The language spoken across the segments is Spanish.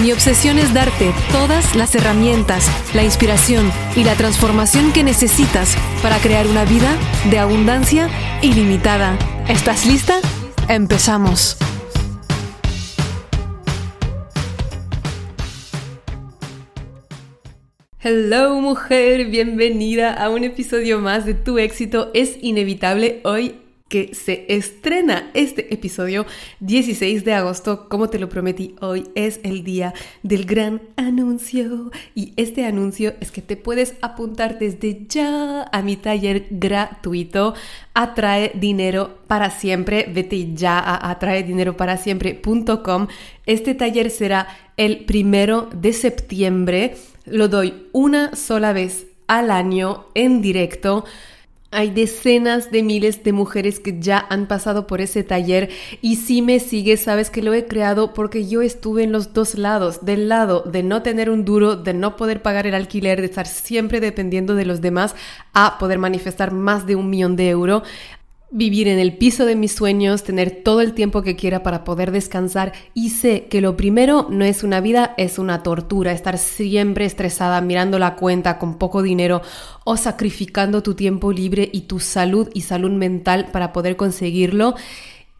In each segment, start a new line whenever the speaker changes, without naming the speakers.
Mi obsesión es darte todas las herramientas, la inspiración y la transformación que necesitas para crear una vida de abundancia ilimitada. ¿Estás lista? Empezamos. Hello mujer, bienvenida a un episodio más de Tu éxito es inevitable. Hoy que se estrena este episodio 16 de agosto. Como te lo prometí, hoy es el día del gran anuncio. Y este anuncio es que te puedes apuntar desde ya a mi taller gratuito. Atrae dinero para siempre. Vete ya a atraedineroparasiempre.com. Este taller será el primero de septiembre. Lo doy una sola vez al año en directo. Hay decenas de miles de mujeres que ya han pasado por ese taller y si me sigues sabes que lo he creado porque yo estuve en los dos lados, del lado de no tener un duro, de no poder pagar el alquiler, de estar siempre dependiendo de los demás a poder manifestar más de un millón de euros vivir en el piso de mis sueños, tener todo el tiempo que quiera para poder descansar y sé que lo primero no es una vida, es una tortura, estar siempre estresada mirando la cuenta con poco dinero o sacrificando tu tiempo libre y tu salud y salud mental para poder conseguirlo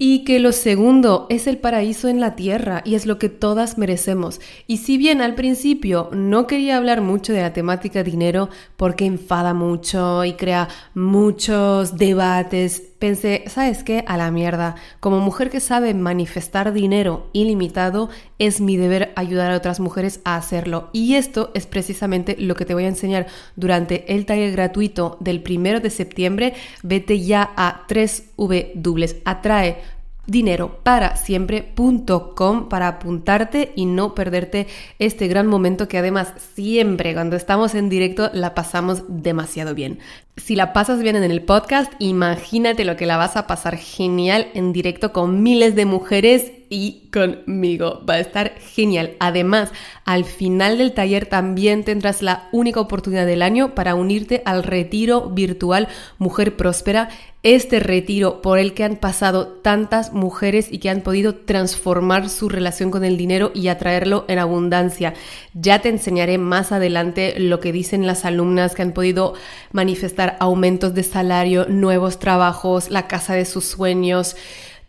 y que lo segundo es el paraíso en la tierra y es lo que todas merecemos. Y si bien al principio no quería hablar mucho de la temática dinero porque enfada mucho y crea muchos debates, pensé, ¿sabes qué? A la mierda. Como mujer que sabe manifestar dinero ilimitado, es mi deber ayudar a otras mujeres a hacerlo. Y esto es precisamente lo que te voy a enseñar durante el taller gratuito del primero de septiembre. Vete ya a 3W, atrae dinero para siempre.com para apuntarte y no perderte este gran momento que además siempre cuando estamos en directo la pasamos demasiado bien. Si la pasas bien en el podcast, imagínate lo que la vas a pasar genial en directo con miles de mujeres y conmigo. Va a estar genial. Además, al final del taller también tendrás la única oportunidad del año para unirte al retiro virtual Mujer Próspera. Este retiro por el que han pasado tantas mujeres y que han podido transformar su relación con el dinero y atraerlo en abundancia. Ya te enseñaré más adelante lo que dicen las alumnas que han podido manifestar aumentos de salario, nuevos trabajos, la casa de sus sueños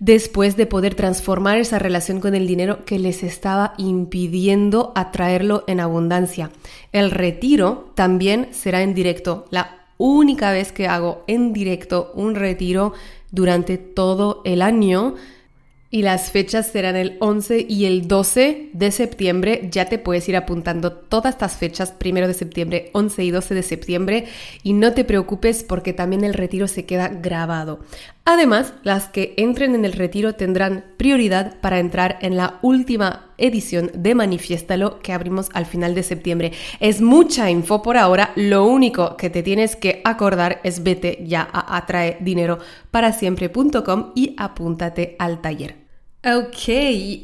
después de poder transformar esa relación con el dinero que les estaba impidiendo atraerlo en abundancia. El retiro también será en directo, la única vez que hago en directo un retiro durante todo el año y las fechas serán el 11 y el 12 de septiembre. Ya te puedes ir apuntando todas estas fechas, primero de septiembre, 11 y 12 de septiembre. Y no te preocupes porque también el retiro se queda grabado. Además, las que entren en el retiro tendrán prioridad para entrar en la última edición de Manifiéstalo que abrimos al final de septiembre. Es mucha info por ahora, lo único que te tienes que acordar es vete ya a atraedinero-para-siempre.com y apúntate al taller. Ok,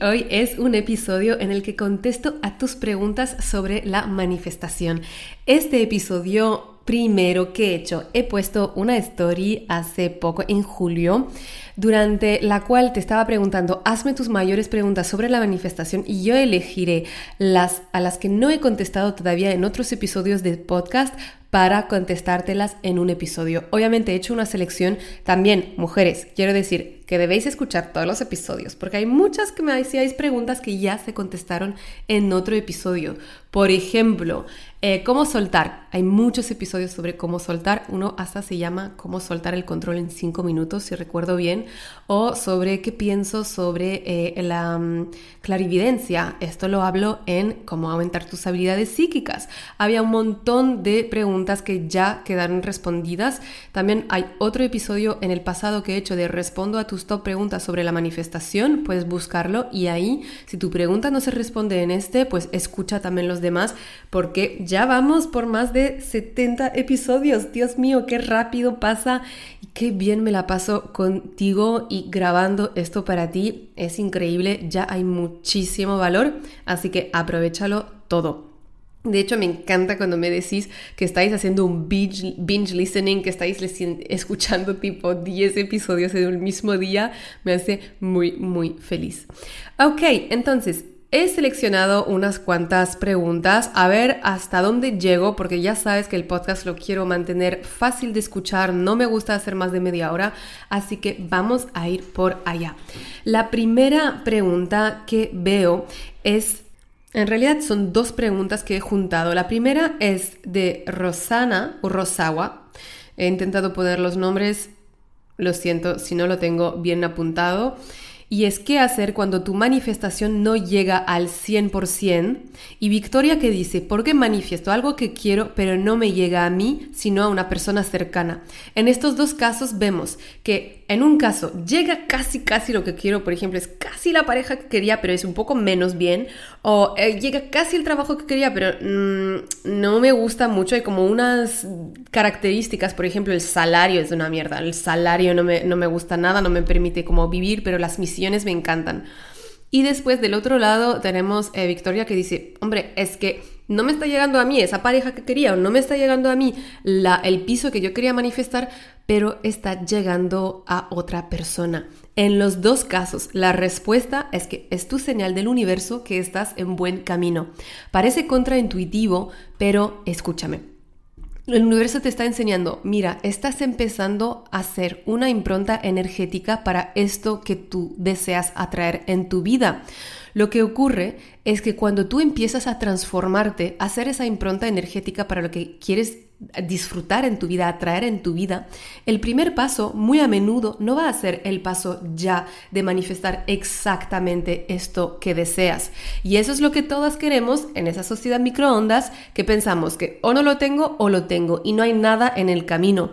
hoy es un episodio en el que contesto a tus preguntas sobre la manifestación. Este episodio primero que he hecho, he puesto una story hace poco, en julio, durante la cual te estaba preguntando, hazme tus mayores preguntas sobre la manifestación y yo elegiré las a las que no he contestado todavía en otros episodios del podcast para contestártelas en un episodio. Obviamente he hecho una selección también, mujeres, quiero decir que debéis escuchar todos los episodios, porque hay muchas que me hacíais preguntas que ya se contestaron en otro episodio. Por ejemplo, eh, ¿cómo soltar? Hay muchos episodios sobre cómo soltar. Uno hasta se llama Cómo soltar el control en 5 minutos, si recuerdo bien. O sobre qué pienso sobre eh, la mm, clarividencia. Esto lo hablo en Cómo aumentar tus habilidades psíquicas. Había un montón de preguntas que ya quedaron respondidas. También hay otro episodio en el pasado que he hecho de respondo a tus top preguntas sobre la manifestación, puedes buscarlo y ahí, si tu pregunta no se responde en este, pues escucha también los demás porque ya vamos por más de 70 episodios. Dios mío, qué rápido pasa y qué bien me la paso contigo y grabando esto para ti. Es increíble, ya hay muchísimo valor, así que aprovechalo todo. De hecho, me encanta cuando me decís que estáis haciendo un binge, listening, que estáis escuchando tipo 10 episodios en el mismo día. Me hace muy, muy feliz. Ok, entonces, He seleccionado unas cuantas preguntas a ver hasta dónde llego porque ya sabes que el podcast lo quiero mantener fácil de escuchar, no me gusta hacer más de media hora, así que vamos a ir por allá. La primera pregunta que veo es, en realidad son dos preguntas que he juntado. La primera es de Rosana o Rosawa. He intentado poner los nombres, lo siento si no lo tengo bien apuntado. Y es qué hacer cuando tu manifestación no llega al 100%. Y Victoria que dice, ¿por qué manifiesto algo que quiero pero no me llega a mí, sino a una persona cercana? En estos dos casos vemos que en un caso llega casi casi lo que quiero, por ejemplo, es casi la pareja que quería pero es un poco menos bien. O eh, llega casi el trabajo que quería pero mm, no me gusta mucho. Hay como unas características, por ejemplo, el salario es una mierda. El salario no me, no me gusta nada, no me permite como vivir, pero las misiones me encantan. Y después del otro lado tenemos eh, Victoria que dice, hombre, es que no me está llegando a mí esa pareja que quería o no me está llegando a mí el piso que yo quería manifestar, pero está llegando a otra persona. En los dos casos, la respuesta es que es tu señal del universo que estás en buen camino. Parece contraintuitivo, pero escúchame. El universo te está enseñando, mira, estás empezando a hacer una impronta energética para esto que tú deseas atraer en tu vida. Lo que ocurre es que cuando tú empiezas a transformarte, a hacer esa impronta energética para lo que quieres disfrutar en tu vida, atraer en tu vida, el primer paso muy a menudo no va a ser el paso ya de manifestar exactamente esto que deseas. Y eso es lo que todas queremos en esa sociedad microondas que pensamos que o no lo tengo o lo tengo y no hay nada en el camino.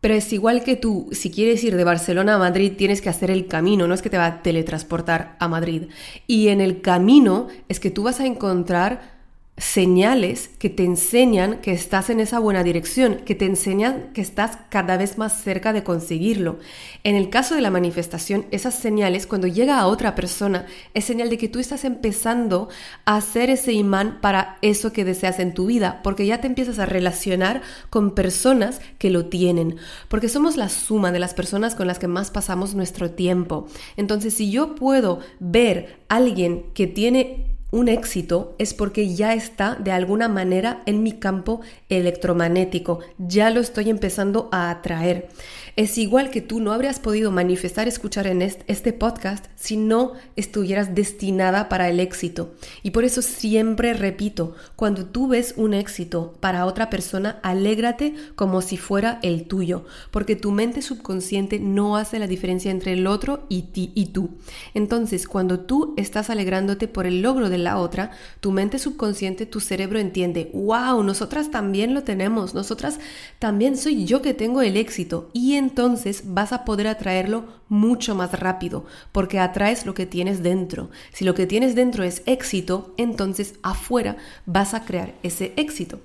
Pero es igual que tú, si quieres ir de Barcelona a Madrid, tienes que hacer el camino, no es que te va a teletransportar a Madrid. Y en el camino es que tú vas a encontrar señales que te enseñan que estás en esa buena dirección, que te enseñan que estás cada vez más cerca de conseguirlo. En el caso de la manifestación, esas señales, cuando llega a otra persona, es señal de que tú estás empezando a hacer ese imán para eso que deseas en tu vida, porque ya te empiezas a relacionar con personas que lo tienen, porque somos la suma de las personas con las que más pasamos nuestro tiempo. Entonces, si yo puedo ver a alguien que tiene un éxito es porque ya está de alguna manera en mi campo electromagnético, ya lo estoy empezando a atraer. Es igual que tú no habrías podido manifestar escuchar en este podcast si no estuvieras destinada para el éxito. Y por eso siempre repito, cuando tú ves un éxito para otra persona, alégrate como si fuera el tuyo, porque tu mente subconsciente no hace la diferencia entre el otro y, ti, y tú. Entonces, cuando tú estás alegrándote por el logro de la otra, tu mente subconsciente, tu cerebro entiende, wow, nosotras también lo tenemos, nosotras también soy yo que tengo el éxito. Y entonces vas a poder atraerlo mucho más rápido, porque atraes lo que tienes dentro. Si lo que tienes dentro es éxito, entonces afuera vas a crear ese éxito.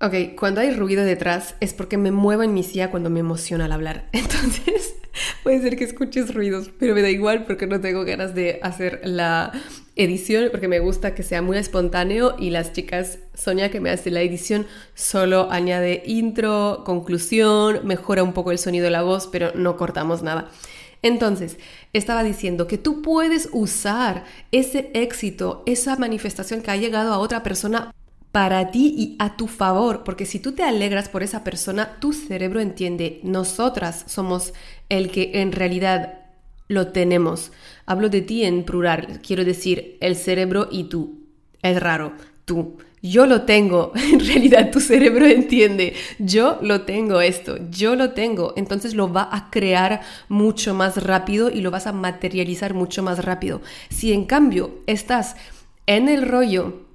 Ok, cuando hay ruido detrás es porque me muevo en mi silla cuando me emociona al hablar. Entonces, puede ser que escuches ruidos, pero me da igual porque no tengo ganas de hacer la edición, porque me gusta que sea muy espontáneo y las chicas, Sonia que me hace la edición, solo añade intro, conclusión, mejora un poco el sonido de la voz, pero no cortamos nada. Entonces, estaba diciendo que tú puedes usar ese éxito, esa manifestación que ha llegado a otra persona para ti y a tu favor, porque si tú te alegras por esa persona, tu cerebro entiende, nosotras somos el que en realidad lo tenemos. Hablo de ti en plural, quiero decir el cerebro y tú. Es raro, tú. Yo lo tengo, en realidad tu cerebro entiende, yo lo tengo esto, yo lo tengo, entonces lo va a crear mucho más rápido y lo vas a materializar mucho más rápido. Si en cambio estás en el rollo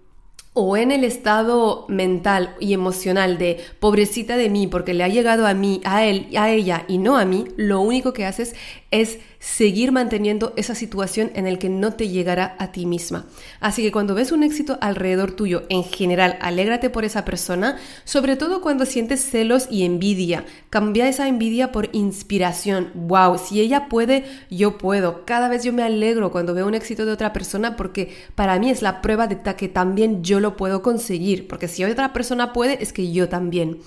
o en el estado mental y emocional de pobrecita de mí porque le ha llegado a mí, a él, a ella y no a mí, lo único que haces es seguir manteniendo esa situación en el que no te llegará a ti misma. Así que cuando ves un éxito alrededor tuyo, en general, alégrate por esa persona, sobre todo cuando sientes celos y envidia. Cambia esa envidia por inspiración. Wow, si ella puede, yo puedo. Cada vez yo me alegro cuando veo un éxito de otra persona porque para mí es la prueba de que también yo lo puedo conseguir, porque si otra persona puede, es que yo también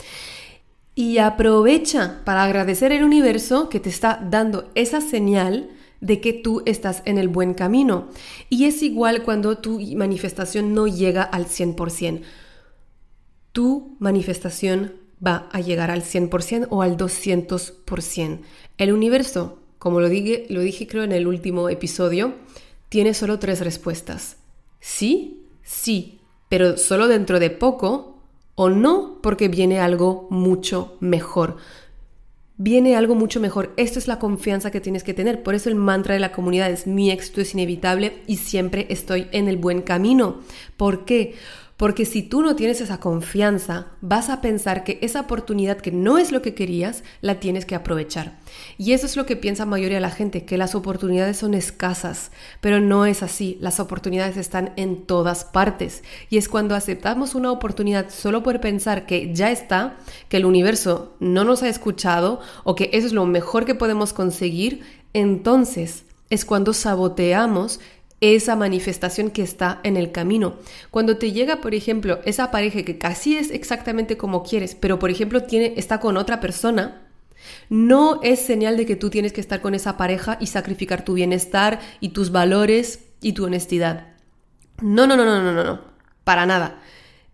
y aprovecha para agradecer el universo que te está dando esa señal de que tú estás en el buen camino. Y es igual cuando tu manifestación no llega al 100%. Tu manifestación va a llegar al 100% o al 200%. El universo, como lo dije, lo dije creo en el último episodio, tiene solo tres respuestas. Sí, sí, pero solo dentro de poco o no porque viene algo mucho mejor. Viene algo mucho mejor. Esto es la confianza que tienes que tener. Por eso el mantra de la comunidad es mi éxito es inevitable y siempre estoy en el buen camino. ¿Por qué? Porque si tú no tienes esa confianza, vas a pensar que esa oportunidad que no es lo que querías, la tienes que aprovechar. Y eso es lo que piensa la mayoría de la gente, que las oportunidades son escasas, pero no es así. Las oportunidades están en todas partes. Y es cuando aceptamos una oportunidad solo por pensar que ya está, que el universo no nos ha escuchado o que eso es lo mejor que podemos conseguir, entonces es cuando saboteamos esa manifestación que está en el camino. Cuando te llega, por ejemplo, esa pareja que casi es exactamente como quieres, pero por ejemplo tiene, está con otra persona, no es señal de que tú tienes que estar con esa pareja y sacrificar tu bienestar y tus valores y tu honestidad. No, no, no, no, no, no, no, para nada.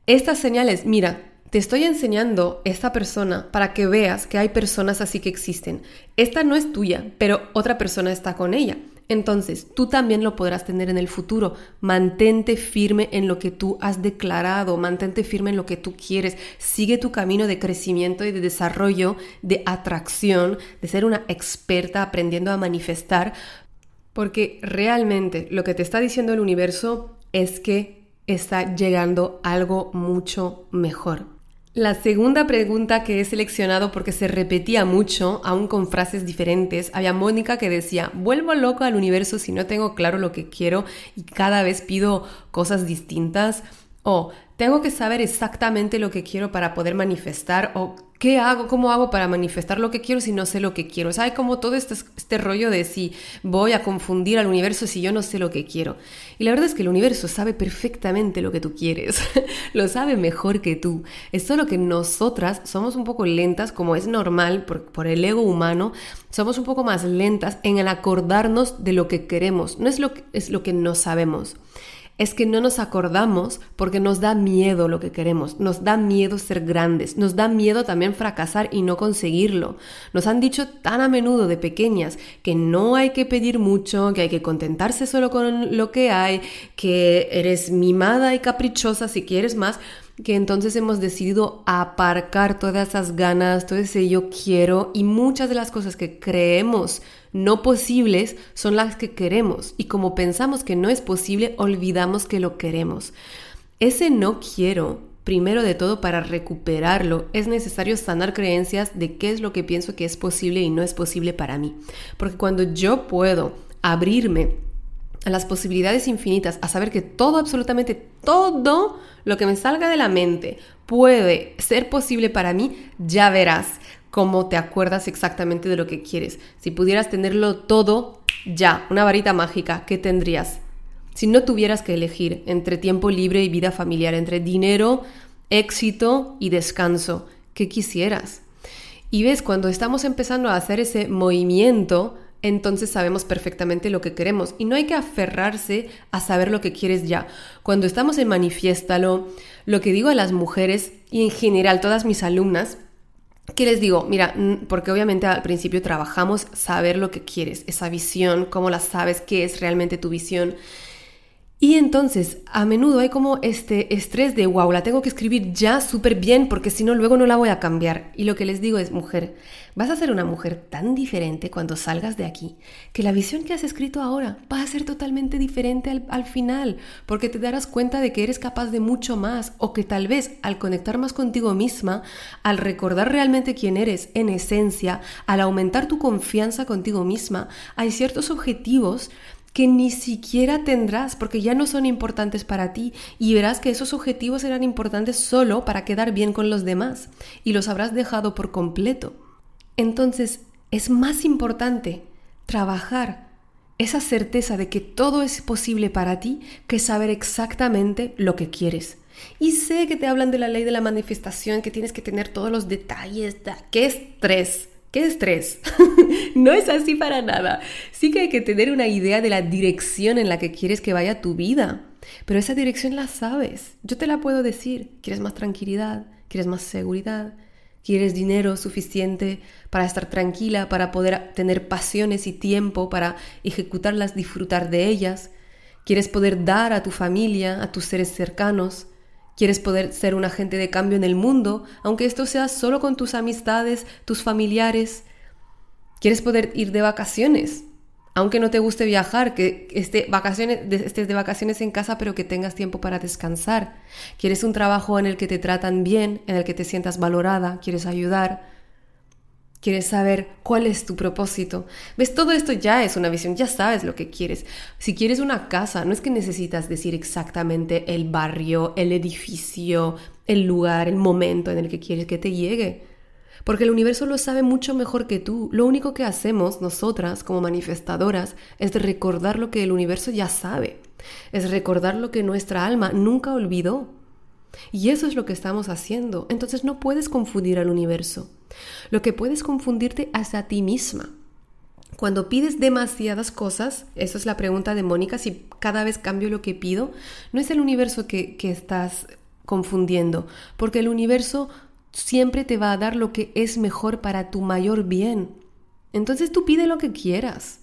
Estas señales, mira, te estoy enseñando esta persona para que veas que hay personas así que existen. Esta no es tuya, pero otra persona está con ella. Entonces, tú también lo podrás tener en el futuro. Mantente firme en lo que tú has declarado, mantente firme en lo que tú quieres. Sigue tu camino de crecimiento y de desarrollo, de atracción, de ser una experta aprendiendo a manifestar, porque realmente lo que te está diciendo el universo es que está llegando algo mucho mejor. La segunda pregunta que he seleccionado porque se repetía mucho, aún con frases diferentes, había Mónica que decía, vuelvo loco al universo si no tengo claro lo que quiero y cada vez pido cosas distintas. O tengo que saber exactamente lo que quiero para poder manifestar o qué hago, cómo hago para manifestar lo que quiero si no sé lo que quiero. O sea, como todo este, este rollo de si voy a confundir al universo si yo no sé lo que quiero. Y la verdad es que el universo sabe perfectamente lo que tú quieres, lo sabe mejor que tú. Es solo que nosotras somos un poco lentas, como es normal por, por el ego humano, somos un poco más lentas en el acordarnos de lo que queremos, no es lo es lo que no sabemos es que no nos acordamos porque nos da miedo lo que queremos, nos da miedo ser grandes, nos da miedo también fracasar y no conseguirlo. Nos han dicho tan a menudo de pequeñas que no hay que pedir mucho, que hay que contentarse solo con lo que hay, que eres mimada y caprichosa si quieres más que entonces hemos decidido aparcar todas esas ganas, todo ese yo quiero y muchas de las cosas que creemos no posibles son las que queremos y como pensamos que no es posible, olvidamos que lo queremos. Ese no quiero, primero de todo para recuperarlo, es necesario sanar creencias de qué es lo que pienso que es posible y no es posible para mí. Porque cuando yo puedo abrirme a las posibilidades infinitas, a saber que todo, absolutamente todo lo que me salga de la mente puede ser posible para mí, ya verás cómo te acuerdas exactamente de lo que quieres. Si pudieras tenerlo todo ya, una varita mágica, ¿qué tendrías? Si no tuvieras que elegir entre tiempo libre y vida familiar, entre dinero, éxito y descanso, ¿qué quisieras? Y ves, cuando estamos empezando a hacer ese movimiento, entonces sabemos perfectamente lo que queremos y no hay que aferrarse a saber lo que quieres ya. Cuando estamos en Manifiéstalo, lo que digo a las mujeres y en general todas mis alumnas, que les digo, mira, porque obviamente al principio trabajamos saber lo que quieres, esa visión, cómo la sabes, qué es realmente tu visión. Y entonces, a menudo hay como este estrés de, wow, la tengo que escribir ya súper bien porque si no, luego no la voy a cambiar. Y lo que les digo es, mujer, vas a ser una mujer tan diferente cuando salgas de aquí, que la visión que has escrito ahora va a ser totalmente diferente al, al final, porque te darás cuenta de que eres capaz de mucho más, o que tal vez al conectar más contigo misma, al recordar realmente quién eres en esencia, al aumentar tu confianza contigo misma, hay ciertos objetivos que ni siquiera tendrás porque ya no son importantes para ti y verás que esos objetivos eran importantes solo para quedar bien con los demás y los habrás dejado por completo. Entonces es más importante trabajar esa certeza de que todo es posible para ti que saber exactamente lo que quieres. Y sé que te hablan de la ley de la manifestación, que tienes que tener todos los detalles. ¡Qué estrés! ¿Qué estrés? no es así para nada. Sí que hay que tener una idea de la dirección en la que quieres que vaya tu vida. Pero esa dirección la sabes. Yo te la puedo decir. ¿Quieres más tranquilidad? ¿Quieres más seguridad? ¿Quieres dinero suficiente para estar tranquila, para poder tener pasiones y tiempo para ejecutarlas, disfrutar de ellas? ¿Quieres poder dar a tu familia, a tus seres cercanos? Quieres poder ser un agente de cambio en el mundo, aunque esto sea solo con tus amistades, tus familiares. Quieres poder ir de vacaciones, aunque no te guste viajar, que esté vacaciones, estés de vacaciones en casa, pero que tengas tiempo para descansar. Quieres un trabajo en el que te tratan bien, en el que te sientas valorada, quieres ayudar. Quieres saber cuál es tu propósito. ¿Ves? Todo esto ya es una visión, ya sabes lo que quieres. Si quieres una casa, no es que necesitas decir exactamente el barrio, el edificio, el lugar, el momento en el que quieres que te llegue. Porque el universo lo sabe mucho mejor que tú. Lo único que hacemos nosotras como manifestadoras es recordar lo que el universo ya sabe. Es recordar lo que nuestra alma nunca olvidó. Y eso es lo que estamos haciendo. Entonces no puedes confundir al universo. Lo que puedes confundirte hacia ti misma. Cuando pides demasiadas cosas, eso es la pregunta de Mónica, si cada vez cambio lo que pido, no es el universo que, que estás confundiendo, porque el universo siempre te va a dar lo que es mejor para tu mayor bien. Entonces tú pide lo que quieras.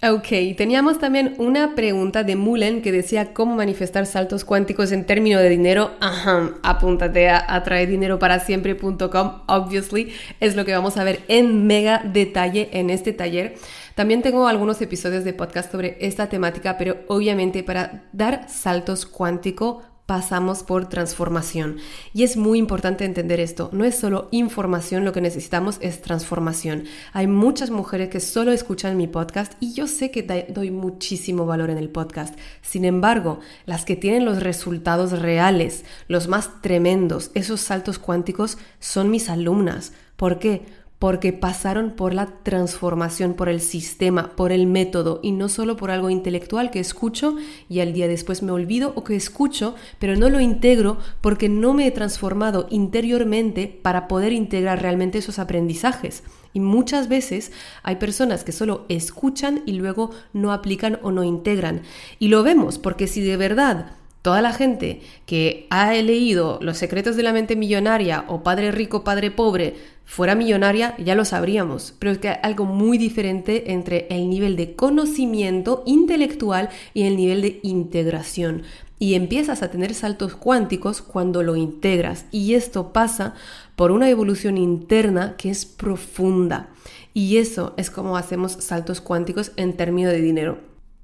Ok, teníamos también una pregunta de Mullen que decía cómo manifestar saltos cuánticos en términos de dinero. Ajá, apúntate a atraedineroparasiempre.com, obviously, es lo que vamos a ver en mega detalle en este taller. También tengo algunos episodios de podcast sobre esta temática, pero obviamente para dar saltos cuánticos pasamos por transformación. Y es muy importante entender esto. No es solo información, lo que necesitamos es transformación. Hay muchas mujeres que solo escuchan mi podcast y yo sé que doy muchísimo valor en el podcast. Sin embargo, las que tienen los resultados reales, los más tremendos, esos saltos cuánticos, son mis alumnas. ¿Por qué? Porque pasaron por la transformación, por el sistema, por el método y no solo por algo intelectual que escucho y al día después me olvido o que escucho, pero no lo integro porque no me he transformado interiormente para poder integrar realmente esos aprendizajes. Y muchas veces hay personas que solo escuchan y luego no aplican o no integran. Y lo vemos porque si de verdad toda la gente que ha leído Los secretos de la mente millonaria o Padre rico, Padre pobre fuera millonaria, ya lo sabríamos, pero es que hay algo muy diferente entre el nivel de conocimiento intelectual y el nivel de integración. Y empiezas a tener saltos cuánticos cuando lo integras. Y esto pasa por una evolución interna que es profunda. Y eso es como hacemos saltos cuánticos en términos de dinero.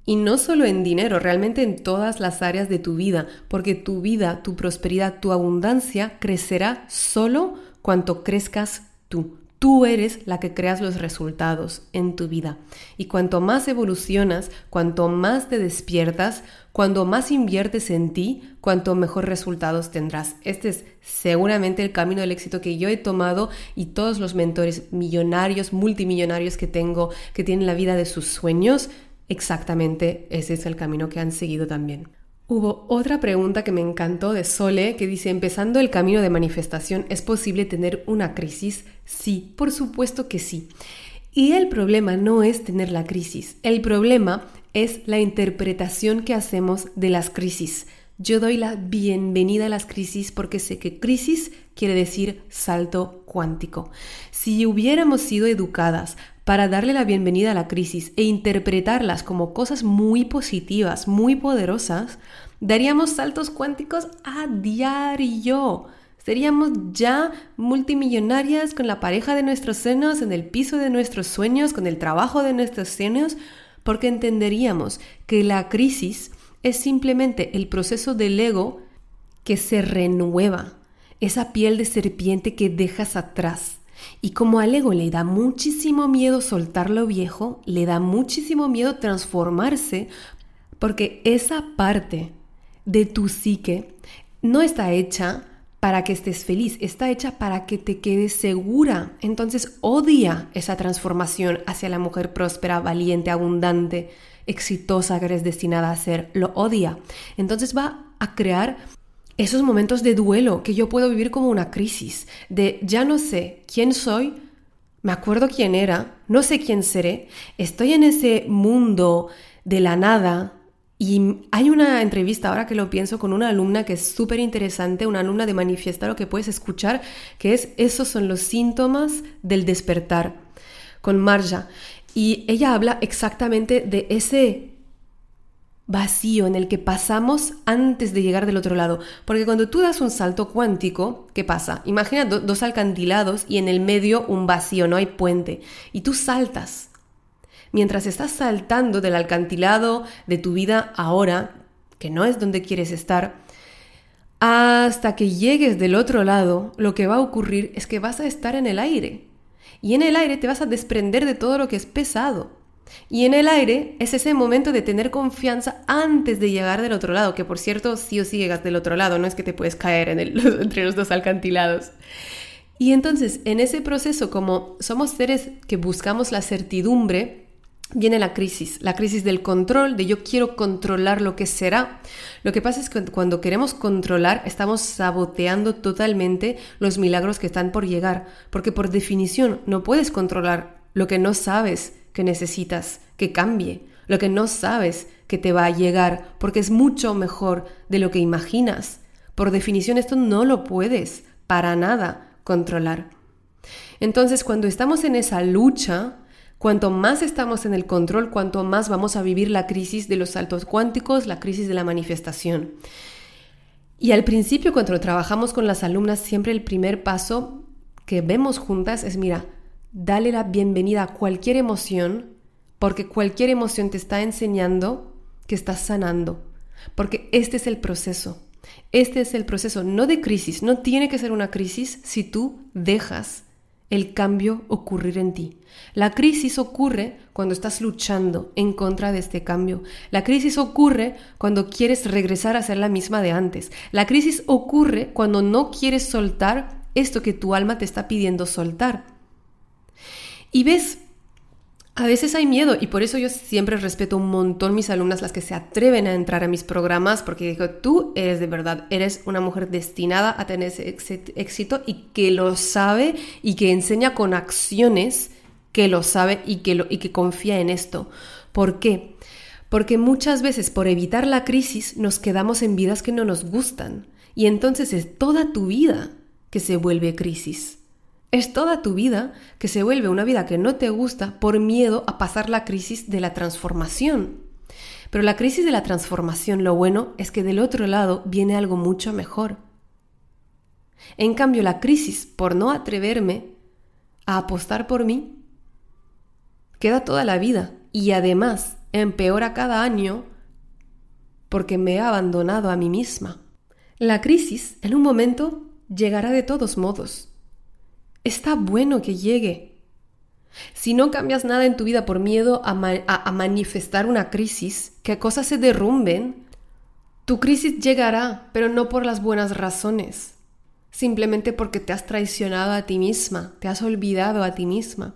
Y no solo en dinero, realmente en todas las áreas de tu vida, porque tu vida, tu prosperidad, tu abundancia crecerá solo cuanto crezcas tú. Eres la que creas los resultados en tu vida. Y cuanto más evolucionas, cuanto más te despiertas, cuanto más inviertes en ti, cuanto mejor resultados tendrás. Este es seguramente el camino del éxito que yo he tomado y todos los mentores millonarios, multimillonarios que tengo, que tienen la vida de sus sueños, exactamente ese es el camino que han seguido también. Hubo otra pregunta que me encantó de Sole que dice, empezando el camino de manifestación, ¿es posible tener una crisis? Sí, por supuesto que sí. Y el problema no es tener la crisis, el problema es la interpretación que hacemos de las crisis. Yo doy la bienvenida a las crisis porque sé que crisis quiere decir salto cuántico. Si hubiéramos sido educadas para darle la bienvenida a la crisis e interpretarlas como cosas muy positivas, muy poderosas, daríamos saltos cuánticos a diario. Seríamos ya multimillonarias con la pareja de nuestros senos, en el piso de nuestros sueños, con el trabajo de nuestros sueños, porque entenderíamos que la crisis es simplemente el proceso del ego que se renueva, esa piel de serpiente que dejas atrás. Y como al ego le da muchísimo miedo soltar lo viejo, le da muchísimo miedo transformarse, porque esa parte de tu psique no está hecha para que estés feliz, está hecha para que te quedes segura. Entonces odia esa transformación hacia la mujer próspera, valiente, abundante, exitosa que eres destinada a ser. Lo odia. Entonces va a crear esos momentos de duelo que yo puedo vivir como una crisis, de ya no sé quién soy, me acuerdo quién era, no sé quién seré, estoy en ese mundo de la nada, y hay una entrevista, ahora que lo pienso, con una alumna que es súper interesante, una alumna de Manifestar, lo que puedes escuchar, que es Esos son los síntomas del despertar, con Marja. Y ella habla exactamente de ese vacío en el que pasamos antes de llegar del otro lado. Porque cuando tú das un salto cuántico, ¿qué pasa? Imagina dos alcantilados y en el medio un vacío, no hay puente. Y tú saltas mientras estás saltando del alcantilado de tu vida ahora, que no es donde quieres estar, hasta que llegues del otro lado, lo que va a ocurrir es que vas a estar en el aire. Y en el aire te vas a desprender de todo lo que es pesado. Y en el aire es ese momento de tener confianza antes de llegar del otro lado, que por cierto sí o sí llegas del otro lado, no es que te puedes caer en el, entre los dos alcantilados. Y entonces, en ese proceso, como somos seres que buscamos la certidumbre, viene la crisis, la crisis del control, de yo quiero controlar lo que será. Lo que pasa es que cuando queremos controlar estamos saboteando totalmente los milagros que están por llegar, porque por definición no puedes controlar lo que no sabes que necesitas que cambie, lo que no sabes que te va a llegar, porque es mucho mejor de lo que imaginas. Por definición esto no lo puedes para nada controlar. Entonces cuando estamos en esa lucha, Cuanto más estamos en el control, cuanto más vamos a vivir la crisis de los saltos cuánticos, la crisis de la manifestación. Y al principio, cuando trabajamos con las alumnas, siempre el primer paso que vemos juntas es, mira, dale la bienvenida a cualquier emoción, porque cualquier emoción te está enseñando que estás sanando, porque este es el proceso. Este es el proceso, no de crisis, no tiene que ser una crisis si tú dejas el cambio ocurrir en ti. La crisis ocurre cuando estás luchando en contra de este cambio. La crisis ocurre cuando quieres regresar a ser la misma de antes. La crisis ocurre cuando no quieres soltar esto que tu alma te está pidiendo soltar. Y ves, a veces hay miedo y por eso yo siempre respeto un montón mis alumnas, las que se atreven a entrar a mis programas, porque digo, tú eres de verdad, eres una mujer destinada a tener ese éxito y que lo sabe y que enseña con acciones que lo sabe y que, lo, y que confía en esto. ¿Por qué? Porque muchas veces por evitar la crisis nos quedamos en vidas que no nos gustan y entonces es toda tu vida que se vuelve crisis. Es toda tu vida que se vuelve una vida que no te gusta por miedo a pasar la crisis de la transformación. Pero la crisis de la transformación, lo bueno es que del otro lado viene algo mucho mejor. En cambio, la crisis por no atreverme a apostar por mí queda toda la vida y además empeora cada año porque me he abandonado a mí misma. La crisis en un momento llegará de todos modos está bueno que llegue. Si no cambias nada en tu vida por miedo a, manifestar una crisis, que cosas se derrumben, tu crisis llegará, pero no por las buenas razones, simplemente porque te has traicionado a ti misma, te has olvidado a ti misma.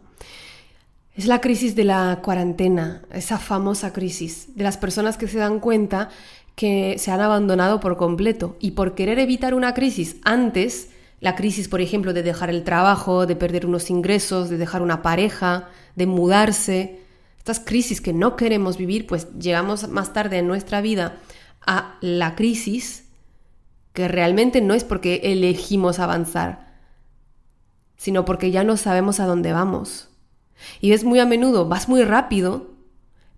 Es la crisis de la cuarentena, esa famosa crisis de las personas que se dan cuenta que se han abandonado por completo y por querer evitar una crisis antes la crisis, por ejemplo, de dejar el trabajo, de perder unos ingresos, de dejar una pareja, de mudarse. Estas crisis que no queremos vivir, pues llegamos más tarde en nuestra vida a la crisis que realmente no es porque elegimos avanzar, sino porque ya no sabemos a dónde vamos. Y ves muy a menudo, vas muy rápido,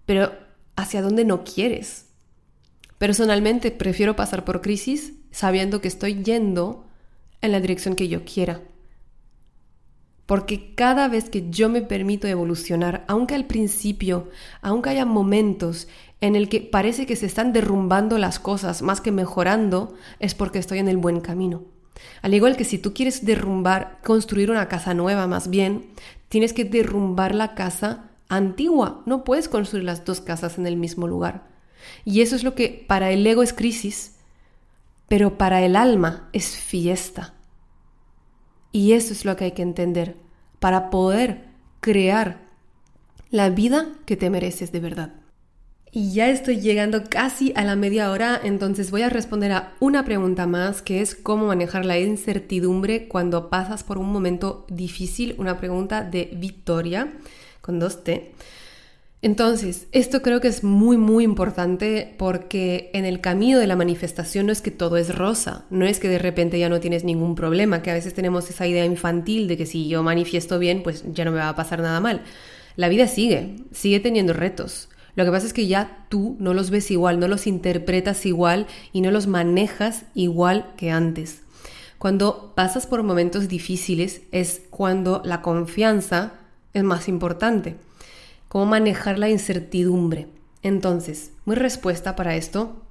pero hacia dónde no quieres. Personalmente prefiero pasar por crisis sabiendo que estoy yendo en la dirección que yo quiera. Porque cada vez que yo me permito evolucionar, aunque al principio, aunque haya momentos en el que parece que se están derrumbando las cosas más que mejorando, es porque estoy en el buen camino. Al igual que si tú quieres derrumbar, construir una casa nueva más bien, tienes que derrumbar la casa antigua. No puedes construir las dos casas en el mismo lugar. Y eso es lo que para el ego es crisis, pero para el alma es fiesta. Y eso es lo que hay que entender para poder crear la vida que te mereces de verdad. Y ya estoy llegando casi a la media hora, entonces voy a responder a una pregunta más, que es cómo manejar la incertidumbre cuando pasas por un momento difícil, una pregunta de Victoria con dos T. Entonces, esto creo que es muy, muy importante porque en el camino de la manifestación no es que todo es rosa, no es que de repente ya no tienes ningún problema, que a veces tenemos esa idea infantil de que si yo manifiesto bien, pues ya no me va a pasar nada mal. La vida sigue, sigue teniendo retos. Lo que pasa es que ya tú no los ves igual, no los interpretas igual y no los manejas igual que antes. Cuando pasas por momentos difíciles es cuando la confianza es más importante cómo manejar la incertidumbre. Entonces, mi respuesta para esto,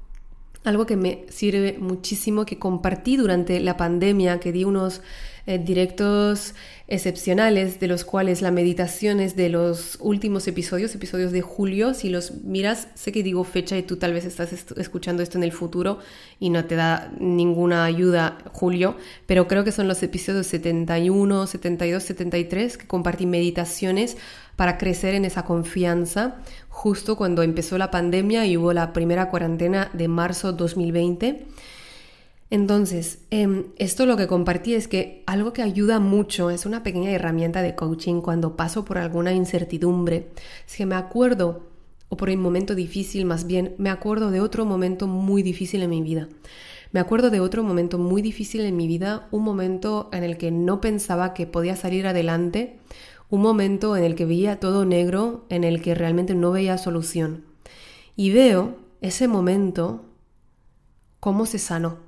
algo que me sirve muchísimo, que compartí durante la pandemia, que di unos eh, directos excepcionales, de los cuales la meditación es de los últimos episodios, episodios de julio. Si los miras, sé que digo fecha y tú tal vez estás escuchando esto en el futuro y no te da ninguna ayuda julio, pero creo que son los episodios 71, 72, 73 que compartí meditaciones para crecer en esa confianza justo cuando empezó la pandemia y hubo la primera cuarentena de marzo 2020. Entonces, em, esto lo que compartí es que algo que ayuda mucho es una pequeña herramienta de coaching cuando paso por alguna incertidumbre. Es que me acuerdo, o por un momento difícil más bien, me acuerdo de otro momento muy difícil en mi vida. Me acuerdo de otro momento muy difícil en mi vida, un momento en el que no pensaba que podía salir adelante, un momento en el que veía todo negro, en el que realmente no veía solución. Y veo ese momento, cómo se sanó,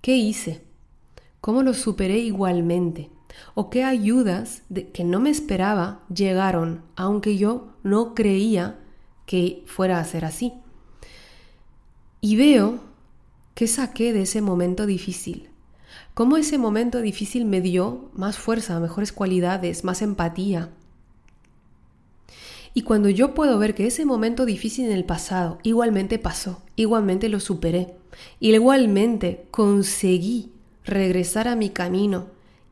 qué hice, cómo lo superé igualmente, o qué ayudas que no me esperaba llegaron, aunque yo no creía que fuera a ser así. Y veo qué saqué de ese momento difícil, cómo ese momento difícil me dio más fuerza, mejores cualidades, más empatía. Y cuando yo puedo ver que ese momento difícil en el pasado igualmente pasó, igualmente lo superé, igualmente conseguí regresar a mi camino.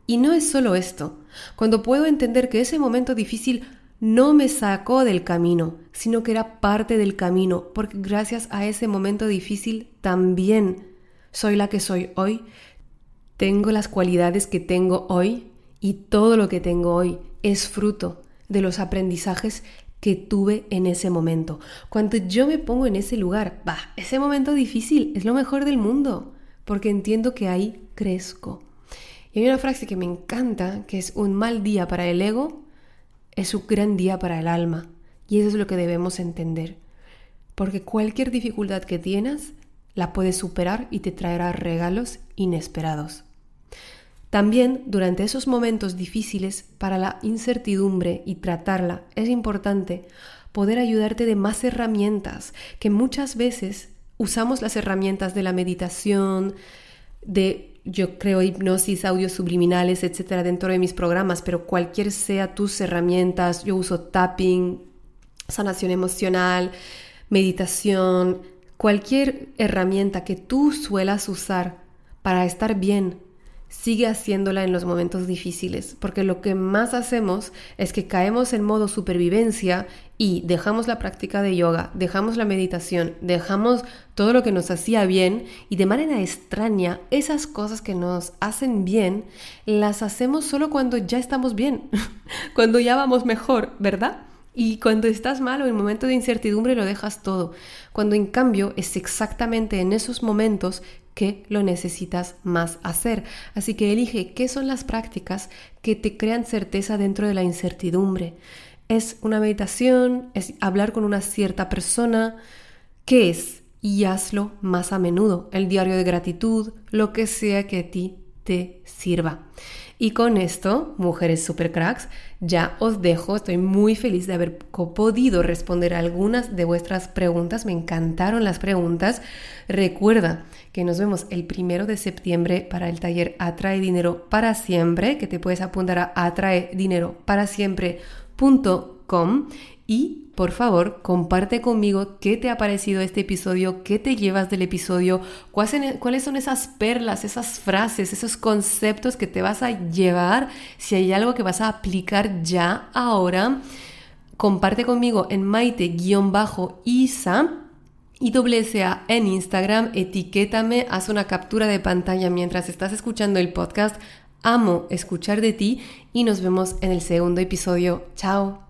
Y no es solo esto, cuando puedo entender que ese momento difícil no me sacó del camino, sino que era parte del camino, porque gracias a ese momento difícil también soy la que soy hoy, tengo las cualidades que tengo hoy y todo lo que tengo hoy es fruto de los aprendizajes que tuve en ese momento. Cuando yo me pongo en ese lugar, va, ese momento difícil es lo mejor del mundo, porque entiendo que ahí crezco. Y hay una frase que me encanta, que es un mal día para el ego es un gran día para el alma. Y eso es lo que debemos entender. Porque cualquier dificultad que tienes, la puedes superar y te traerá regalos inesperados. También durante esos momentos difíciles para la incertidumbre y tratarla es importante poder ayudarte de más herramientas que muchas veces usamos las herramientas de la meditación, de yo creo hipnosis, audios subliminales, etcétera, dentro de mis programas, pero cualquier sea tus herramientas, yo uso tapping, sanación emocional, meditación, cualquier herramienta que tú suelas usar para estar bien sigue haciéndola en los momentos difíciles, porque lo que más hacemos es que caemos en modo supervivencia y dejamos la práctica de yoga, dejamos la meditación, dejamos todo lo que nos hacía bien y de manera extraña esas cosas que nos hacen bien las hacemos solo cuando ya estamos bien, cuando ya vamos mejor, ¿verdad? Y cuando estás mal o en momento de incertidumbre lo dejas todo. Cuando en cambio es exactamente en esos momentos que lo necesitas más hacer. Así que elige qué son las prácticas que te crean certeza dentro de la incertidumbre. ¿Es una meditación? ¿Es hablar con una cierta persona? ¿Qué es? Y hazlo más a menudo. El diario de gratitud, lo que sea que a ti te sirva. Y con esto, mujeres super cracks, ya os dejo. Estoy muy feliz de haber podido responder algunas de vuestras preguntas. Me encantaron las preguntas. Recuerda que nos vemos el primero de septiembre para el taller Atrae Dinero para Siempre, que te puedes apuntar a atraedineroparasiempre.com y por favor, comparte conmigo qué te ha parecido este episodio, qué te llevas del episodio, cuáles son esas perlas, esas frases, esos conceptos que te vas a llevar, si hay algo que vas a aplicar ya ahora. Comparte conmigo en maite-isa y WSA en Instagram, etiquétame, haz una captura de pantalla mientras estás escuchando el podcast. Amo escuchar de ti y nos vemos en el segundo episodio. Chao.